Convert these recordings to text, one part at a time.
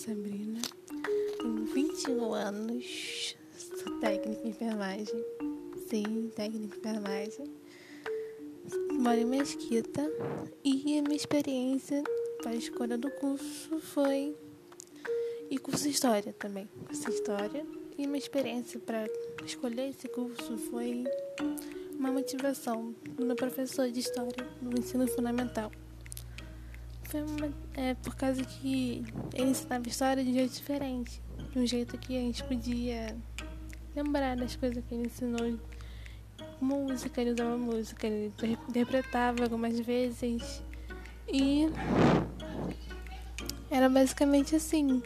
Sabrina, tenho 21 anos, sou técnica em enfermagem. Sim, técnica em enfermagem. Moro em Mesquita e a minha experiência para a escolha do curso foi. E curso de História também. Curso de História. E minha experiência para escolher esse curso foi uma motivação do meu professor de História do ensino fundamental. Foi uma, é, por causa que ele ensinava história de um jeito diferente, de um jeito que a gente podia lembrar das coisas que ele ensinou. Música, ele usava música, ele interpretava algumas vezes e era basicamente assim.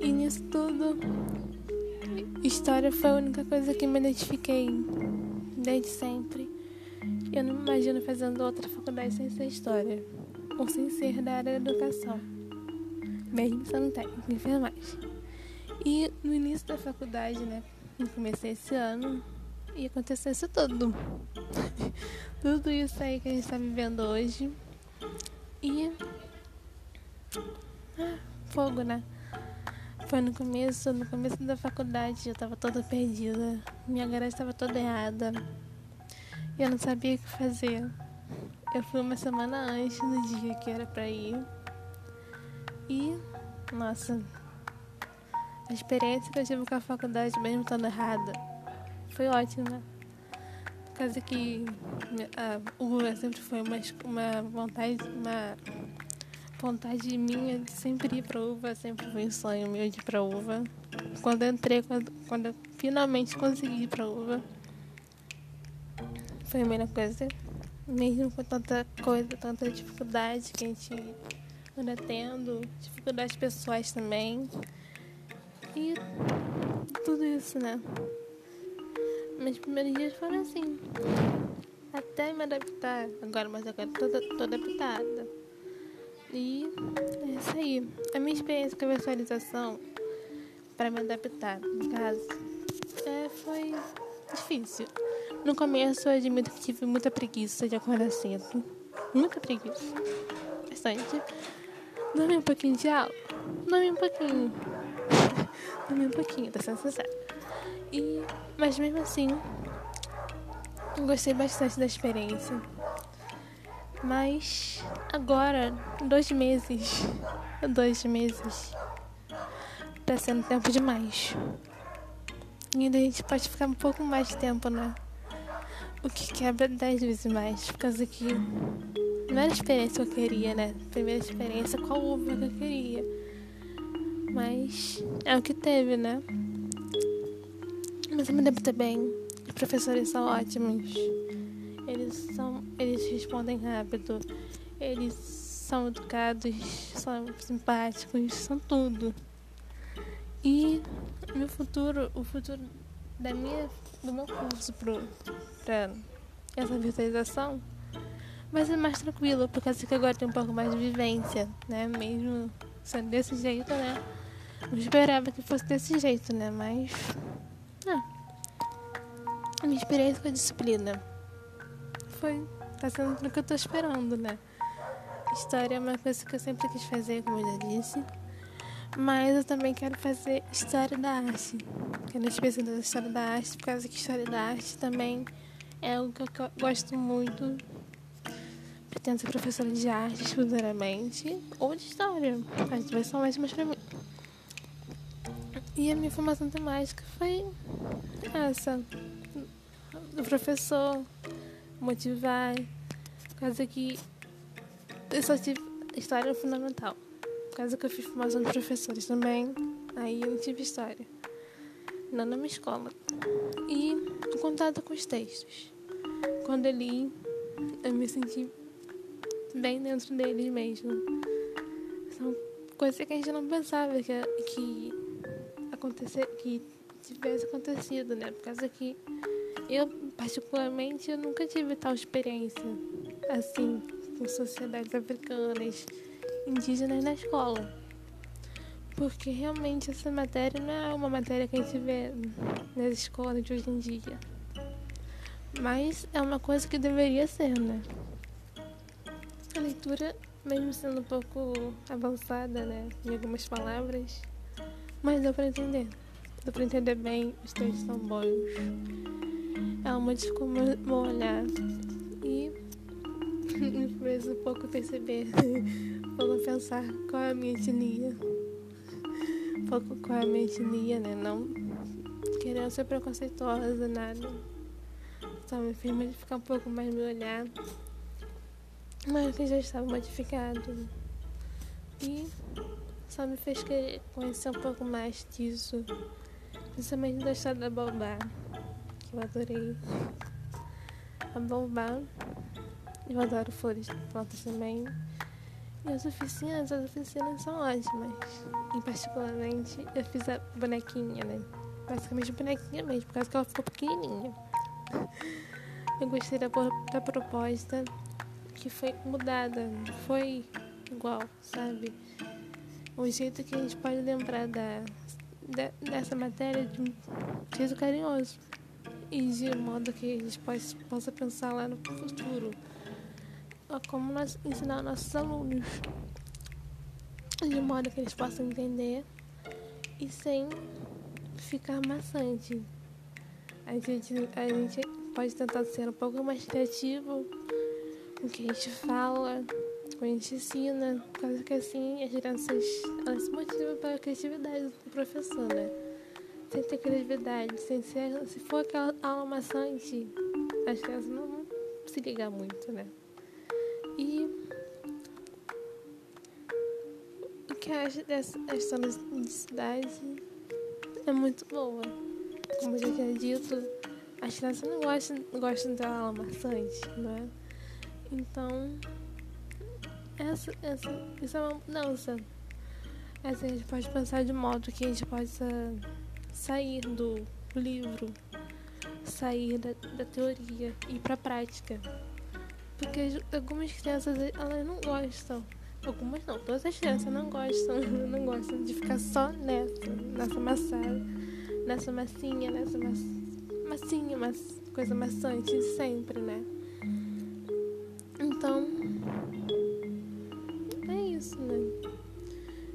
E nisso tudo, história foi a única coisa que me identifiquei desde sempre. Eu não me imagino fazendo outra faculdade sem ser história ou sem ser da área da educação, mesmo sendo técnico em enfermagem. E no início da faculdade, né, eu comecei esse ano e aconteceu isso tudo. tudo isso aí que a gente está vivendo hoje. E. Ah, fogo, né? Foi no começo, no começo da faculdade, eu tava toda perdida. Minha garagem estava toda errada. E eu não sabia o que fazer. Eu fui uma semana antes do dia que era pra ir. E, nossa, a experiência que eu tive com a faculdade, mesmo estando errada, foi ótima. Por causa que a UVA sempre foi uma, uma vontade, uma vontade minha de sempre ir pra UVA, sempre foi um sonho meu de ir pra UVA. Quando eu entrei, quando, quando eu finalmente consegui ir pra UVA, foi a melhor coisa mesmo com tanta coisa, tanta dificuldade que a gente anda tendo, dificuldades pessoais também. E tudo isso, né? Meus primeiros dias foram assim. Até me adaptar. Agora, mas agora tô adaptada. E é isso aí. A minha experiência com a visualização para me adaptar, no caso, é, foi difícil. No começo, eu admito que tive muita preguiça de acordar cedo. Muita preguiça. Bastante. Dormi um pouquinho de aula. Dormi um pouquinho. Dormi um pouquinho, tá sendo sincero. E, mas mesmo assim, gostei bastante da experiência. Mas agora, dois meses. Dois meses. Tá sendo tempo demais. E ainda a gente pode ficar um pouco mais de tempo, né? O que quebra dez vezes mais. Por causa que não era a experiência que eu queria, né? Primeira experiência, qual uva que eu queria. Mas é o que teve, né? Mas eu me lembro bem. Os professores são ótimos. Eles são. Eles respondem rápido. Eles são educados, são simpáticos, são tudo. E meu futuro, o futuro da minha, do meu curso para essa visualização vai ser mais tranquilo, porque assim que agora tem um pouco mais de vivência, né? Mesmo sendo desse jeito, né? Não esperava que fosse desse jeito, né? Mas. Ah, a minha experiência a disciplina foi. tá sendo o que eu tô esperando, né? História é uma coisa que eu sempre quis fazer, como eu já disse. Mas eu também quero fazer História da Arte. Quero especializar História da Arte, por causa que História da Arte também é algo que eu gosto muito. Pretendo ser professora de arte futuramente, ou de História. As duas são ótimas pra mim. E a minha formação temática foi essa. Do professor, motivar. Por causa que eu só tive história fundamental. Por causa que eu fiz formação de professores também, aí eu tive história. Não na minha escola. E o contato com os textos. Quando eu li, eu me senti bem dentro deles mesmo. São coisas que a gente não pensava que, que, acontecer, que tivesse acontecido, né? Por causa que eu, particularmente, eu nunca tive tal experiência assim com sociedades africanas indígenas na escola. Porque realmente essa matéria não é uma matéria que a gente vê nas escolas de hoje em dia. Mas é uma coisa que deveria ser, né? A leitura mesmo sendo um pouco avançada, né, em algumas palavras, mas deu pra entender. Deu pra entender bem, os textos são bons. Ela modificou meu, meu olhar e me fez um pouco perceber, pouco pensar qual é a minha etnia. Pouco qual é a minha etnia, né? Não querendo ser preconceituosa, nada. Só me fez modificar um pouco mais meu olhar. Mas que já estava modificado. E só me fez querer conhecer um pouco mais disso. Principalmente da história da Baobá, que eu adorei. A Baobá, eu adoro flores de plantas também. E as oficinas, as oficinas são ótimas. E particularmente eu fiz a bonequinha, né? Basicamente a bonequinha mesmo, por causa que ela ficou pequenininha. Eu gostei da, da proposta que foi mudada, não foi igual, sabe? O jeito que a gente pode lembrar da, da dessa matéria de um jeito carinhoso e de modo que a gente possa, possa pensar lá no futuro. Como nós ensinar nossos alunos de modo que eles possam entender e sem ficar maçante. A gente, a gente pode tentar ser um pouco mais criativo com o que a gente fala, com o que a gente ensina, por causa que assim as crianças elas se motivam para a criatividade do professor, né? Sem ter criatividade, sem ser, se for aquela aula maçante, as crianças não vão se ligar muito, né? E o que eu acho dessa questão da cidade é muito boa. Como eu já tinha dito, as crianças não gostam, gostam aula maçante, né? Então, essa, essa, isso é uma mudança. Assim, a gente pode pensar de modo que a gente possa sair do livro, sair da, da teoria e ir para a prática. Porque algumas crianças elas não gostam. Algumas não, todas as crianças não gostam, não gostam de ficar só nessa, nessa nessa massinha, nessa massinha, mas coisa maçante sempre, né? Então, é isso, né?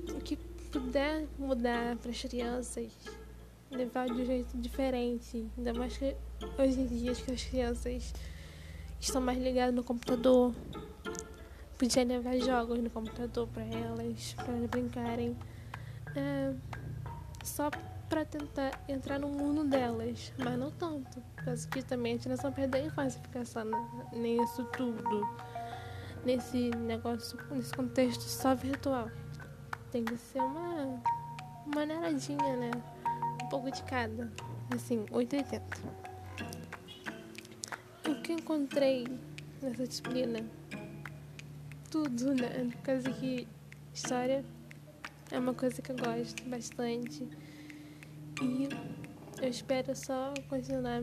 O que puder mudar para as crianças, levar de um jeito diferente, ainda mais que hoje em dia que as crianças estão mais ligadas no computador. Podia levar jogos no computador para elas, para elas brincarem. É, só para tentar entrar no mundo delas, mas não tanto. Porque que também a gente não perde a infância ficar só nisso tudo nesse negócio, nesse contexto só virtual. Tem que ser uma maneiradinha, né? Um pouco de cada. Assim, 880. Que encontrei nessa disciplina? Tudo, né? Por causa que história é uma coisa que eu gosto bastante. E eu espero só continuar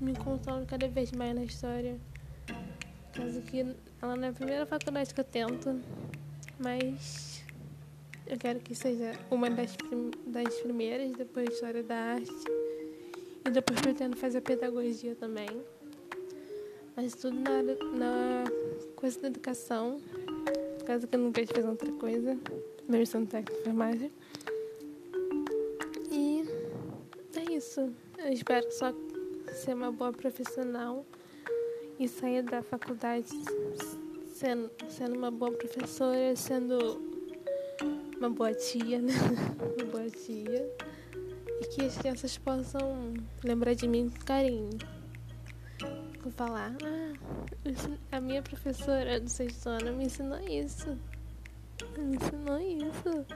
me encontrando cada vez mais na história. Por causa que ela não é a primeira faculdade que eu tento, mas eu quero que seja uma das, prim das primeiras, depois História da Arte. E depois pretendo fazer pedagogia também. Mas tudo na, na coisa da educação. Por causa que eu não quero fazer outra coisa. Mesmo sendo técnico de enfermagem. E é isso. Eu espero só ser uma boa profissional e sair da faculdade sendo, sendo uma boa professora, sendo uma boa tia, né? uma boa tia. E que as crianças possam lembrar de mim com carinho. Com falar, ah, a minha professora do sexto ano me ensinou isso. Me ensinou isso.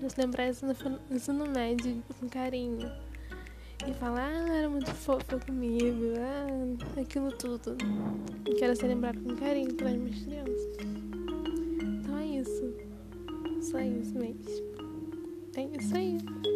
Nos lembrar isso no ensino médio com carinho e falar, ah, era muito fofa comigo, ah, aquilo tudo. Quero ser lembrado com carinho pelas minhas crianças. Então é isso. Só isso mesmo. É isso aí.